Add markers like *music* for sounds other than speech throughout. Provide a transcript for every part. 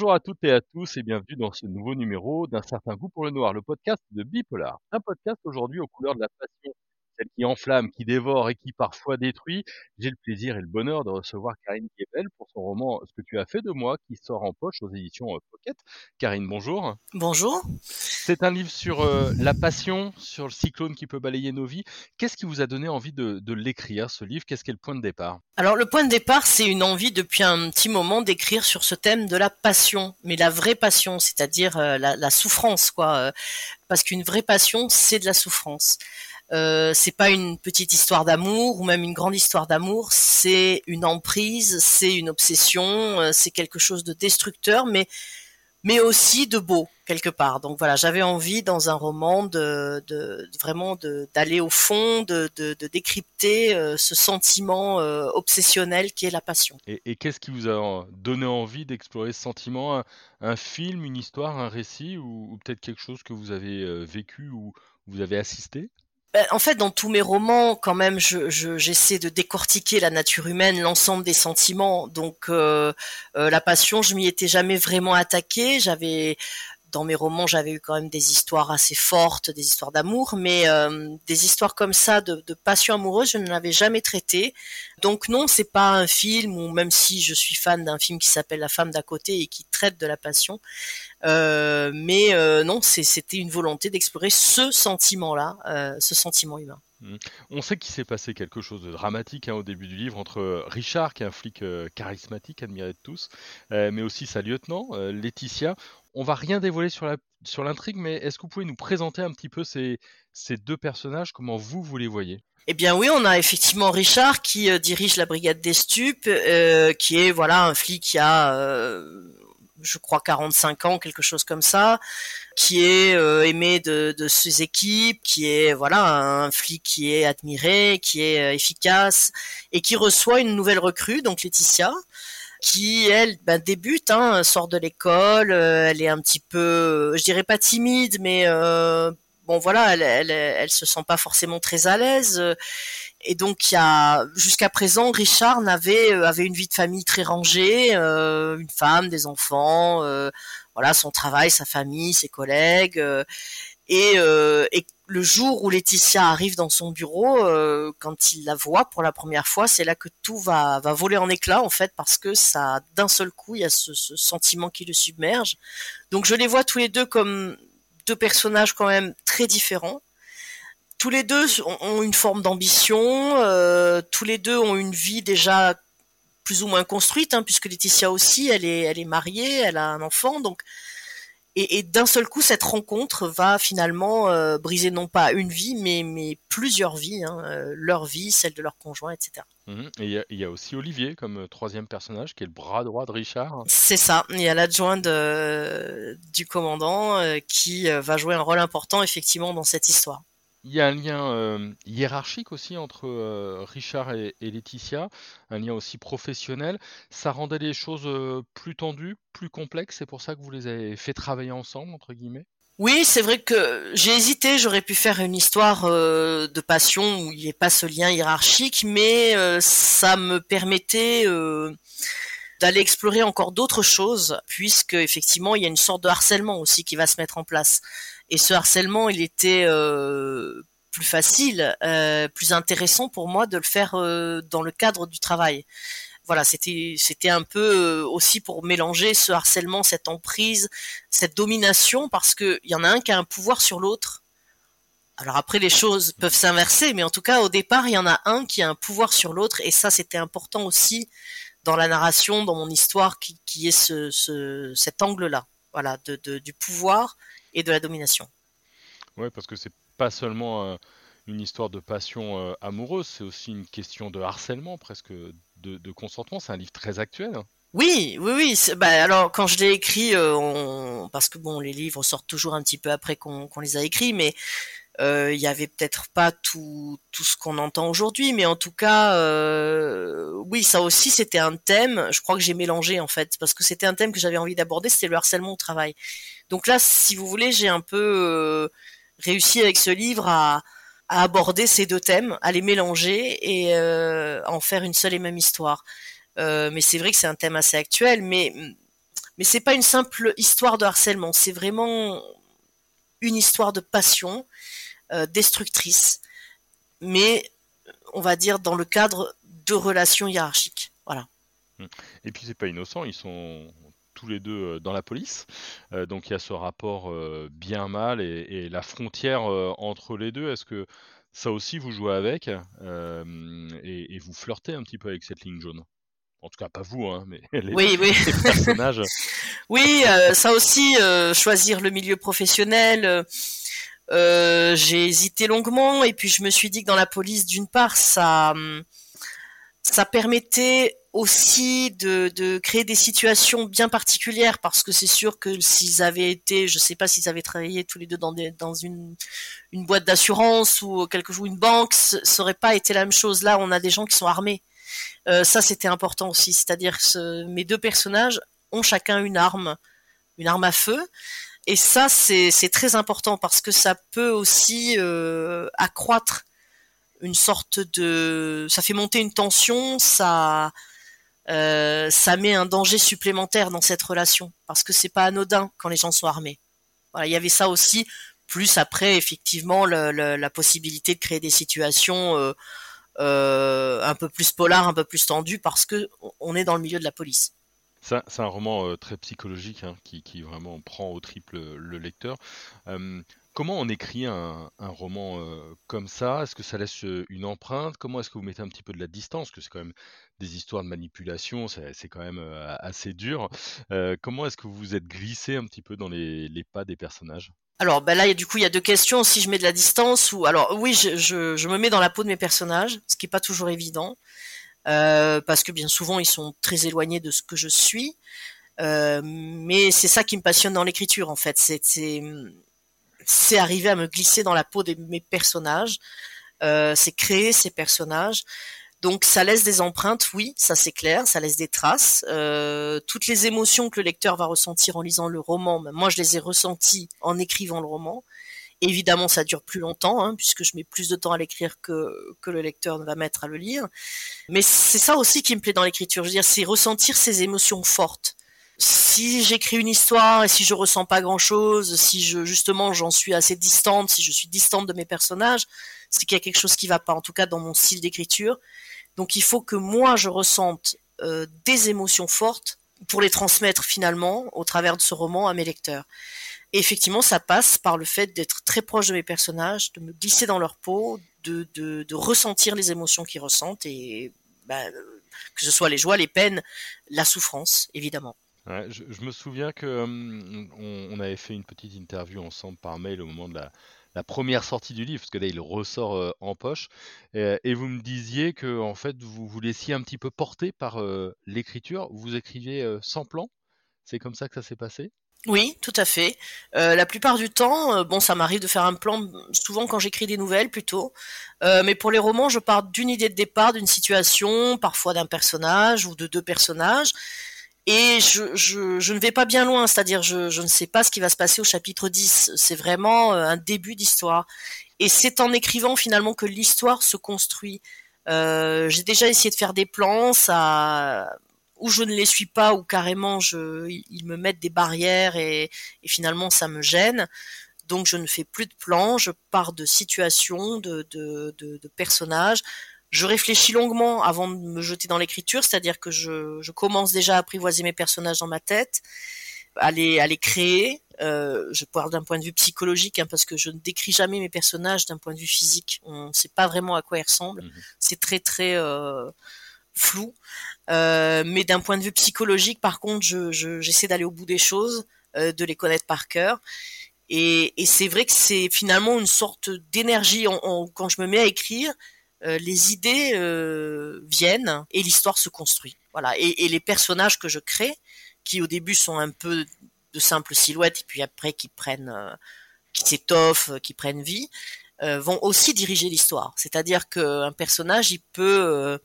Bonjour à toutes et à tous et bienvenue dans ce nouveau numéro d'un certain goût pour le noir, le podcast de Bipolar. Un podcast aujourd'hui aux couleurs de la passion, celle qui enflamme, qui dévore et qui parfois détruit. J'ai le plaisir et le bonheur de recevoir Karine Guébel pour son roman Ce que tu as fait de moi qui sort en poche aux éditions euh, Pocket. Karine, bonjour. Bonjour. C'est un livre sur euh, la passion, sur le cyclone qui peut balayer nos vies. Qu'est-ce qui vous a donné envie de, de l'écrire, ce livre? Qu'est-ce qui est le point de départ? Alors le point de départ, c'est une envie depuis un petit moment d'écrire sur ce thème de la passion, mais la vraie passion, c'est-à-dire euh, la, la, souffrance, quoi. euh, parce qu'une vraie passion, c'est de la souffrance. Euh, c'est pas une petite histoire d'amour ou même une grande histoire d'amour, c'est une emprise, c'est une obsession, euh, c'est quelque chose de destructeur, mais mais aussi de beau quelque part. Donc voilà, j'avais envie dans un roman de, d'aller au fond, de, décrypter euh, ce sentiment euh, obsessionnel qui est la passion. Et, qu'est-ce qui vous a donné envie d'explorer ce sentiment? Un, film, une histoire, un récit ou, ou peut-être quelque chose que vous avez vécu ou vous avez assisté? En fait, dans tous mes romans, quand même, je, je, j'essaie de décortiquer la nature humaine, l'ensemble des sentiments. Donc, euh, euh, la passion, je m'y étais jamais vraiment attaquée. J'avais dans mes romans, j'avais eu quand même des histoires assez fortes, des histoires d'amour, mais euh, des histoires comme ça de, passion amoureuse, je ne l'avais jamais traité. Donc non, c'est pas un film, ou même si je suis fan d'un film qui s'appelle La femme d'à côté et qui traite de la passion, euh, mais euh, non, c'était une volonté d'explorer ce sentiment-là, ce sentiment humain. Mmh. On sait qu'il s'est passé quelque chose de dramatique hein, au début du livre entre Richard, qui est un flic charismatique, admiré de tous, mais aussi sa lieutenant, Laetitia. On va rien dévoiler sur sur l'intrigue, mais est-ce que vous pouvez nous présenter un petit peu ces, ces deux personnages, comment vous, vous les voyez? Eh bien oui, on a effectivement Richard qui euh, dirige la brigade des stupes, euh, qui est voilà un flic qui a, euh, je crois, 45 ans, quelque chose comme ça, qui est aimé de, de, ses équipes, qui est voilà un flic qui est admiré, qui est efficace et qui reçoit une nouvelle recrue, donc Laetitia qui elle ben, débute, hein, sort de l'école, euh, elle est un petit peu, je dirais pas timide, mais euh, bon voilà, elle, elle, elle, se sent pas forcément très à l'aise. Et donc il y a jusqu'à présent, Richard n'avait avait une vie de famille très rangée, euh, une femme, des enfants, euh, voilà son travail, sa famille, ses collègues, euh, et, et le jour où Laetitia arrive dans son bureau, euh, quand il la voit pour la première fois, c'est là que tout va, va voler en éclats en fait, parce que ça, d'un seul coup, il y a ce, ce, sentiment qui le submerge. Donc je les vois tous les deux comme deux personnages quand même très différents. Tous les deux ont une forme d'ambition, euh, tous les deux ont une vie déjà plus ou moins construite, hein, puisque Laetitia aussi, elle est, elle est mariée, elle a un enfant, donc et, et d'un seul coup, cette rencontre va finalement euh, briser non pas une vie, mais, mais plusieurs vies, hein, euh, leur vie, celle de leur conjoint, etc. Mmh. Et il y, y, a aussi Olivier comme euh, troisième personnage, qui est le bras droit de Richard. C'est ça. Il y a l'adjoint du commandant euh, qui va jouer un rôle important effectivement dans cette histoire. Il y a un lien euh, hiérarchique aussi entre euh, Richard et, et, Laetitia, un lien aussi professionnel. Ça rendait les choses euh, plus tendues, plus complexes. C'est pour ça que vous les avez fait travailler ensemble, entre guillemets? Oui, c'est vrai que j'ai hésité, j'aurais pu faire une histoire de passion où il n'y ait pas ce lien hiérarchique, mais ça me permettait d'aller explorer encore d'autres choses, puisque effectivement il y a une sorte de harcèlement aussi qui va se mettre en place. Et ce harcèlement, il était euh, plus facile, euh, plus intéressant pour moi de le faire euh, dans le cadre du travail. Voilà, c'était c'était un peu aussi pour mélanger ce harcèlement, cette emprise, cette domination, parce que il y en a un qui a un pouvoir sur l'autre. Alors après, les choses peuvent s'inverser, mais en tout cas, au départ, il y en a un qui a un pouvoir sur l'autre, et ça, c'était important aussi dans la narration, dans mon histoire, qui, qui est ce, ce cet angle-là, voilà, de, de, du pouvoir et de la domination. Oui, parce que c'est pas seulement euh, une histoire de passion euh, amoureuse, c'est aussi une question de harcèlement, presque de, de consentement. C'est un livre très actuel. Hein. Oui, oui, oui. Bah, alors quand je l'ai écrit, euh, on... parce que bon, les livres sortent toujours un petit peu après qu'on qu les a écrits, mais il y avait peut-être pas tout, tout ce qu'on entend aujourd'hui, mais en tout cas, euh, oui, ça aussi c'était un thème. Je crois que j'ai mélangé en fait, parce que c'était un thème que j'avais envie d'aborder, c'était le harcèlement au travail. Donc là, si vous voulez, j'ai un peu euh, réussi avec ce livre à, à, aborder ces deux thèmes, à les mélanger et euh, en faire une seule et même histoire. Euh, mais c'est vrai que c'est un thème assez actuel, mais Mais c'est pas une simple histoire de harcèlement, c'est vraiment une histoire de passion euh, destructrice, mais on va dire dans le cadre de relations hiérarchiques. Voilà. Mmh. Et puis c'est pas innocent, ils sont tous les deux euh, dans la police, euh, donc il y a ce rapport bien mal et, la frontière entre les deux. Est-ce que ça aussi vous jouez avec et, vous flirtez un petit peu avec cette ligne jaune? En tout cas pas vous, hein, mais *laughs* les, oui, *laughs* oui. personnages. *laughs* oui, ça aussi, choisir le milieu professionnel, euh, j'ai hésité longuement et puis je me suis dit que dans la police, d'une part, ça, ça permettait aussi de, de, créer des situations bien particulières parce que c'est sûr que s'ils avaient été, je sais pas s'ils avaient travaillé tous les deux dans, des, dans une, une boîte d'assurance ou quelque chose, une banque, ça aurait pas été la même chose. Là, on a des gens qui sont armés. Euh, ça, c'était important aussi. C'est-à-dire que mes deux personnages ont chacun une arme, une arme à feu. Et ça, c'est très important parce que ça peut aussi euh, accroître une sorte de, ça fait monter une tension, ça, euh, ça met un danger supplémentaire dans cette relation parce que c'est pas anodin quand les gens sont armés. Voilà, il y avait ça aussi. Plus après, effectivement, la possibilité de créer des situations euh, un peu plus polar, un peu plus tendues parce que on est dans le milieu de la police. C'est un roman euh, très psychologique hein, qui, vraiment prend au triple le lecteur. comment on écrit un, roman euh, comme ça? Est-ce que ça laisse euh, une empreinte? Comment est-ce que vous mettez un petit peu de la distance? Parce que c'est quand même des histoires de manipulation, c'est quand même assez dur. comment est-ce que vous vous êtes glissé un petit peu dans les, pas des personnages? Alors ben là, du coup, il y a deux questions. Si je mets de la distance ou alors oui, je, je me mets dans la peau de mes personnages, ce qui est pas toujours évident. Euh, parce que bien souvent ils sont très éloignés de ce que je suis. Euh, mais c'est ça qui me passionne dans l'écriture en fait. C'est c'est arriver à me glisser dans la peau de mes personnages. Euh, c'est créer ces personnages. Donc ça laisse des empreintes, oui, ça c'est clair, ça laisse des traces. Euh, toutes les émotions que le lecteur va ressentir en lisant le roman, ben, moi je les ai ressenties en écrivant le roman. Évidemment, ça dure plus longtemps, hein, puisque je mets plus de temps à l'écrire que, que le lecteur ne va mettre à le lire. Mais c'est ça aussi qui me plaît dans l'écriture. Je veux dire, c'est ressentir ces émotions fortes. Si j'écris une histoire et si je ressens pas grand chose, si je, justement, j'en suis assez distante, si je suis distante de mes personnages, c'est qu'il y a quelque chose qui va pas, en tout cas dans mon style d'écriture. Donc il faut que moi, je ressente euh, des émotions fortes pour les transmettre finalement au travers de ce roman à mes lecteurs. Effectivement, ça passe par le fait d'être très proche de mes personnages, de me glisser dans leur peau, de, ressentir les émotions qu'ils ressentent, et bah, que ce soit les joies, les peines, la souffrance, évidemment. Je, me souviens que hum, on, avait fait une petite interview ensemble par mail au moment de la, première sortie du livre, parce que là il ressort euh, en poche, et, et, vous me disiez que en fait vous vous laissiez un petit peu porter par euh, l'écriture, vous écriviez euh, sans plan, c'est comme ça que ça s'est passé? Oui, tout à fait. Euh, la plupart du temps, euh, bon, ça m'arrive de faire un plan, souvent quand j'écris des nouvelles plutôt. Euh, mais pour les romans, je pars d'une idée de départ, d'une situation, parfois d'un personnage ou de deux personnages. Et je, je, je ne vais pas bien loin, c'est-à-dire je, je ne sais pas ce qui va se passer au chapitre 10. C'est vraiment un début d'histoire. Et c'est en écrivant finalement que l'histoire se construit. J'ai déjà essayé de faire des plans, ça ou je ne les suis pas ou carrément je, ils me mettent des barrières et, finalement ça me gêne. Donc je ne fais plus de plans, je pars de situations, de, de, de, personnages. Je réfléchis longuement avant de me jeter dans l'écriture, c'est-à-dire que je, je, commence déjà à apprivoiser mes personnages dans ma tête, à les, à les créer. Euh, je parle d'un point de vue psychologique, hein, parce que je ne décris jamais mes personnages d'un point de vue physique. On ne sait pas vraiment à quoi ils ressemblent. Mmh C'est très très euh, flou. Euh, mais d'un point de vue psychologique, par contre, je, j'essaie d'aller au bout des choses, euh, de les connaître par cœur. Et, et c'est vrai que c'est finalement une sorte d'énergie. quand je me mets à écrire, euh, les idées euh, viennent et l'histoire se construit. Voilà. Et, et, les personnages que je crée, qui au début sont un peu de simples silhouettes, et puis après qui prennent, euh, qui s'étoffent, qui prennent vie, vont aussi diriger l'histoire. C'est-à-dire qu'un personnage, il peut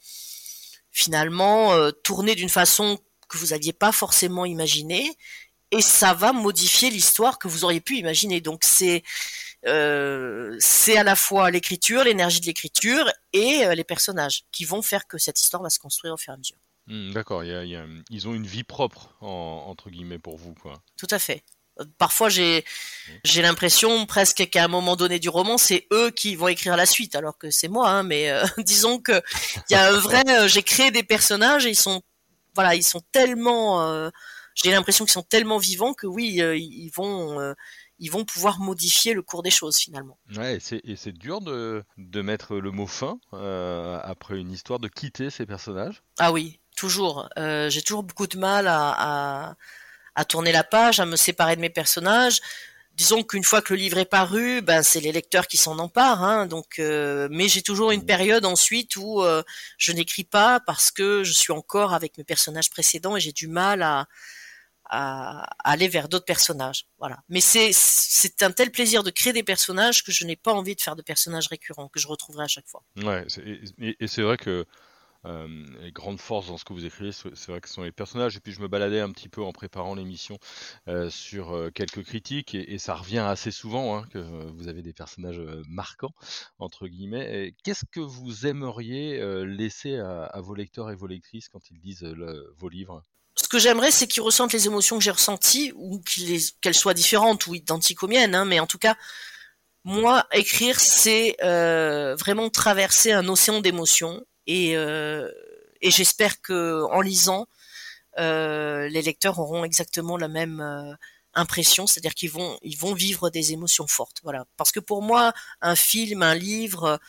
finalement euh, tourner d'une façon que vous n'aviez pas forcément imaginée et ça va modifier l'histoire que vous auriez pu imaginer. Donc c'est euh, c'est à la fois l'écriture, l'énergie de l'écriture et euh, les personnages qui vont faire que cette histoire va se construire au fur et à mesure. Mmh, d'accord, ils ont une vie propre entre guillemets pour vous, quoi. Tout à fait. Parfois, j'ai j'ai l'impression presque qu'à un moment donné du roman, c'est eux qui vont écrire la suite, alors que c'est moi. Hein, mais euh, *laughs* disons que il y a un vrai. Euh, j'ai créé des personnages et ils sont voilà, ils sont tellement. Euh, j'ai l'impression qu'ils sont tellement vivants que oui, ils vont ils vont pouvoir modifier le cours des choses finalement. Ouais, et c'est dur de, de mettre le mot fin après une histoire, de quitter ces personnages? Ah oui, toujours. j'ai toujours beaucoup de mal à à tourner la page, à me séparer de mes personnages. Disons qu'une fois que le livre est paru, ben c'est les lecteurs qui s'en emparent. Hein, donc, euh, mais j'ai toujours une période ensuite où euh, je n'écris pas parce que je suis encore avec mes personnages précédents et j'ai du mal à, à, aller vers d'autres personnages. Voilà. Mais c'est c'est un tel plaisir de créer des personnages que je n'ai pas envie de faire de personnages récurrents que je retrouverai à chaque fois. Ouais, et, et c'est vrai que euh, les grandes forces dans ce que vous écrivez, c'est vrai que ce sont les personnages. Et puis je me baladais un petit peu en préparant l'émission euh, sur euh, quelques critiques et, ça revient assez souvent hein, que vous avez des personnages marquants entre guillemets. Qu'est-ce que vous aimeriez laisser à, vos lecteurs et vos lectrices quand ils lisent vos livres? Ce que j'aimerais, c'est qu'ils ressentent les émotions que j'ai ressenties, ou qu'elles soient différentes ou identiques aux miennes, hein, mais en tout cas, moi, écrire, c'est vraiment traverser un océan d'émotions et, euh, et j'espère que en lisant, euh, les lecteurs auront exactement la même euh, impression, c'est-à-dire qu'ils vont ils vont vivre des émotions fortes. Voilà, parce que pour moi, un film, un livre,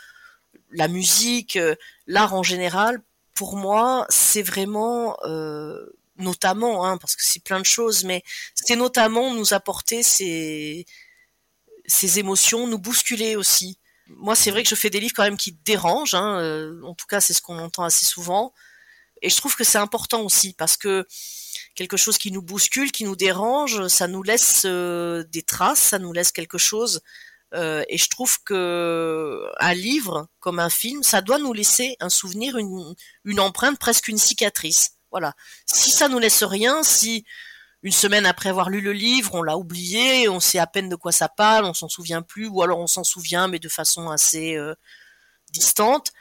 la musique, l'art en général, pour moi, c'est vraiment euh, notamment, hein, parce que c'est plein de choses, mais c'est notamment nous apporter ces ces émotions, nous bousculer aussi moi, c'est vrai que je fais des livres quand même qui dérangent. Hein, euh, en tout cas, c'est ce qu'on entend assez souvent. Et je trouve que c'est important aussi parce que quelque chose qui nous bouscule, qui nous dérange, ça nous laisse euh, des traces, ça nous laisse quelque chose. Euh, et je trouve que un livre, comme un film, ça doit nous laisser un souvenir, une, une empreinte, presque une cicatrice. Voilà. Si ça nous laisse rien, si une semaine après avoir lu le livre, on l'a oublié, on sait à peine de quoi ça parle, on s'en souvient plus, ou alors on s'en souvient mais de façon assez euh, distante.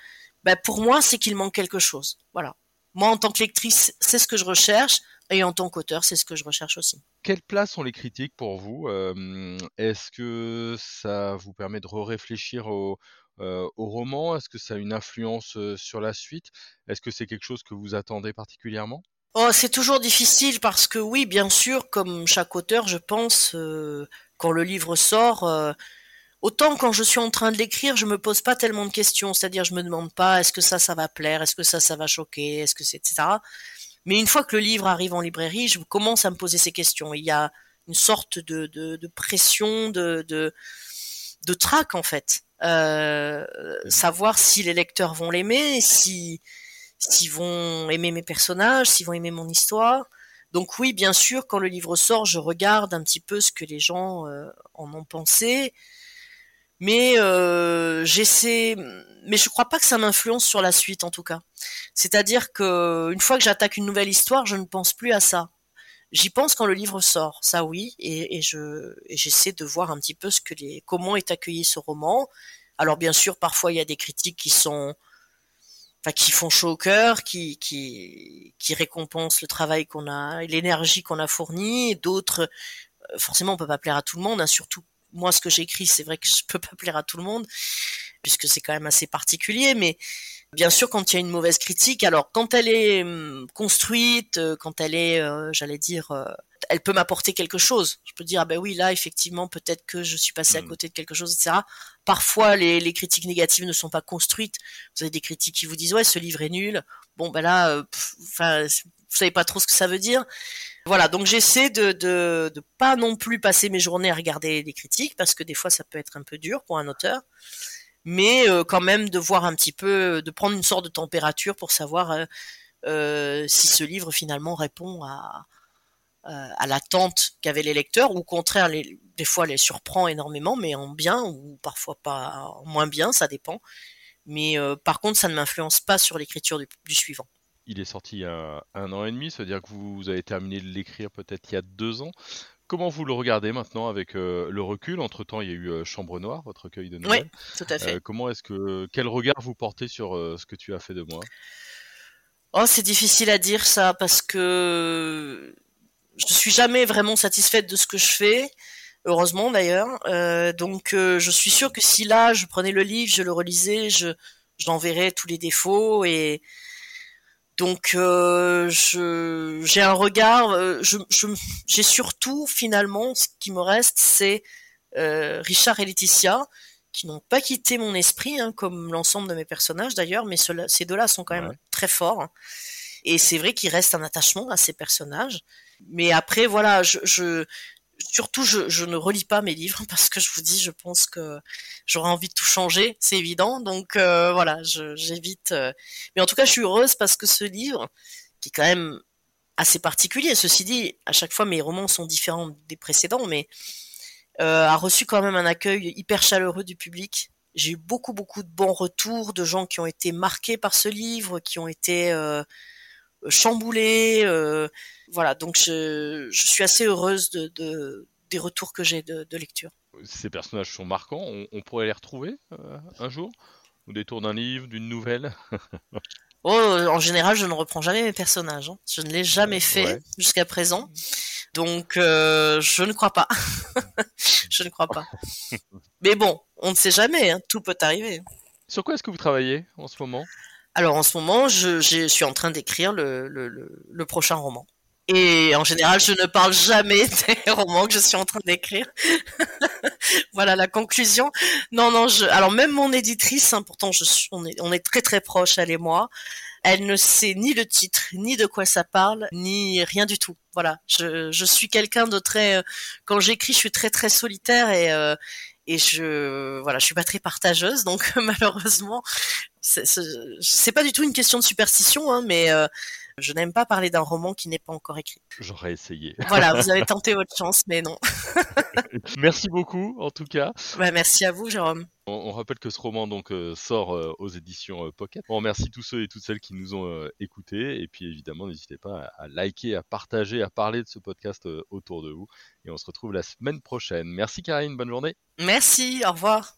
Ben pour moi, c'est qu'il manque quelque chose. Voilà. Moi, en tant que lectrice, c'est ce que je recherche, et en tant qu'auteur, c'est ce que je recherche aussi. Quelle place ont les critiques pour vous euh, Est-ce que ça vous permet de réfléchir au, euh, au roman? Est-ce que ça a une influence sur la suite? Est-ce que c'est quelque chose que vous attendez particulièrement? Oh, c'est toujours difficile parce que oui, bien sûr, comme chaque auteur, je pense, euh, quand le livre sort, euh, autant quand je suis en train de l'écrire, je me pose pas tellement de questions, c'est-à-dire je me demande pas est-ce que ça, ça va plaire, est-ce que ça, ça va choquer, est-ce que c'est, etc. Mais une fois que le livre arrive en librairie, je commence à me poser ces questions. Il y a une sorte de, de, de pression, de, de, de trac en fait. Euh, savoir si les lecteurs vont l'aimer, si s'ils vont aimer mes personnages, s'ils vont aimer mon histoire. Donc oui, bien sûr, quand le livre sort, je regarde un petit peu ce que les gens euh, en ont pensé, mais euh, j'essaie, mais je crois pas que ça m'influence sur la suite en tout cas. C'est-à-dire que une fois que j'attaque une nouvelle histoire, je ne pense plus à ça. J'y pense quand le livre sort, ça oui, et, et je j'essaie de voir un petit peu ce que les comment est accueilli ce roman. Alors bien sûr, parfois il y a des critiques qui sont qui font chaud au cœur, qui, qui, qui récompensent le travail qu'on a l'énergie qu'on a fourni. D'autres, euh, forcément, on peut pas plaire à tout le monde. Hein, surtout moi, ce que j'écris, c'est vrai que je peux pas plaire à tout le monde puisque c'est quand même assez particulier. Mais bien sûr, quand il y a une mauvaise critique, alors quand elle est hum, construite, euh, quand elle est, euh, j'allais dire, elle peut m'apporter quelque chose. Je peux dire ah ben oui là effectivement peut-être que je suis passé à mmh. côté de quelque chose etc. Parfois les, critiques négatives ne sont pas construites. Vous avez des critiques qui vous disent ouais ce livre est nul. Bon ben là euh, enfin vous savez pas trop ce que ça veut dire. Voilà donc j'essaie de, de pas non plus passer mes journées à regarder les critiques parce que des fois ça peut être un peu dur pour un auteur. Mais euh, quand même de voir un petit peu, de prendre une sorte de température pour savoir euh, si ce livre finalement répond à, à l'attente qu'avaient les lecteurs, ou au contraire, les, des fois les surprend énormément, mais en bien, ou parfois pas en moins bien, ça dépend. Mais euh, par contre, ça ne m'influence pas sur l'écriture du, suivant. Il est sorti il y a un an et demi, ça veut dire que vous avez terminé de l'écrire peut-être il y a deux ans. Comment vous le regardez maintenant avec euh, le recul? Entre temps, il y a eu Chambre Noire, votre recueil de nouvelles. Oui, tout à fait. comment est-ce que quel regard vous portez sur ce que tu as fait de moi? Oh, c'est difficile à dire ça parce que je suis jamais vraiment satisfaite de ce que je fais. Heureusement d'ailleurs. Euh, donc euh, je suis sûre que si là je prenais le livre, je le relisais, je j'enverrais tous les défauts et donc euh, je j'ai un regard. euh, je je- j'ai surtout finalement ce qui me reste c'est euh, Richard et Laetitia qui n'ont pas quitté mon esprit hein, comme l'ensemble de mes personnages d'ailleurs, mais ceux-là- ces deux-là sont quand même Ouais. très forts. hein. Et c'est vrai qu'il reste un attachement à ces personnages. Mais après, voilà, je, je surtout, je, ne relis pas mes livres *laughs* parce que je vous dis, je pense que j'aurais envie de tout changer, c'est évident. Donc euh, voilà, j'évite. euh. Mais en tout cas, je suis heureuse parce que ce livre, qui est quand même assez particulier, ceci dit, à chaque fois mes romans sont différents des précédents, mais euh, a reçu quand même un accueil hyper chaleureux du public. J'ai eu beaucoup beaucoup de bons retours de gens qui ont été marqués par ce livre, qui ont été chamboulés. euh, voilà, donc je, je suis assez heureuse de, de- des retours que j'ai de, de lecture. Ces personnages sont marquants. On, on pourrait les retrouver euh, un jour? Au détour d'un livre, d'une nouvelle? *laughs* Oh, en général, je ne reprends jamais mes personnages. hein. Je ne l'ai jamais fait Ouais. jusqu'à présent. Donc, euh, je ne crois pas. *laughs* je ne crois pas. *laughs* Mais bon, on ne sait jamais. hein, Tout peut arriver. Sur quoi est-ce que vous travaillez en ce moment? Alors en ce moment, je, suis en train d'écrire le, prochain roman. Et en général, je ne parle jamais *laughs* des romans que je suis en train d'écrire. *laughs* voilà la conclusion. Non, non, je, alors même mon éditrice, hein, pourtant je on est, très très proches, elle et moi, elle ne sait ni le titre, ni de quoi ça parle, ni rien du tout. Voilà, je, je suis quelqu'un de très, euh, quand j'écris, je suis très très solitaire et euh, et je voilà, je suis pas très partageuse, donc *laughs* malheureusement, c'est pas du tout une question de superstition, hein, mais euh, je n'aime pas parler d'un roman qui n'est pas encore écrit. J'aurais essayé. Voilà, vous avez *laughs* tenté votre chance, mais non. *laughs* Merci beaucoup en tout cas. Bah, merci à vous, Jérôme. On, on rappelle que ce roman donc euh, sort euh, aux éditions euh, Pocket. On remercie tous ceux et toutes celles qui nous ont euh, écoutés et puis évidemment n'hésitez pas à, à liker, à partager, à parler de ce podcast euh, autour de vous et on se retrouve la semaine prochaine. Merci Karine, bonne journée. Merci, au revoir.